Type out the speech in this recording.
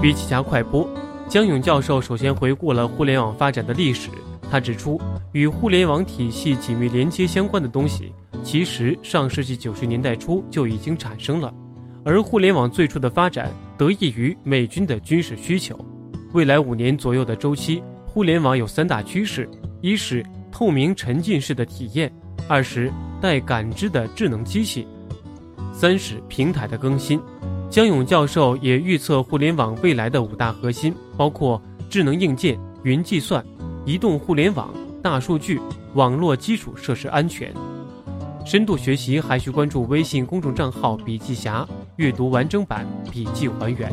比起加快播，江勇教授首先回顾了互联网发展的历史。他指出，与互联网体系紧密连接相关的东西，其实上世纪九十年代初就已经产生了。而互联网最初的发展得益于美军的军事需求。未来五年左右的周期，互联网有三大趋势：一是透明沉浸式的体验；二是带感知的智能机器；三是平台的更新。江勇教授也预测互联网未来的五大核心，包括智能硬件、云计算。移动互联网、大数据、网络基础设施安全，深度学习还需关注微信公众账号“笔记侠”，阅读完整版笔记还原。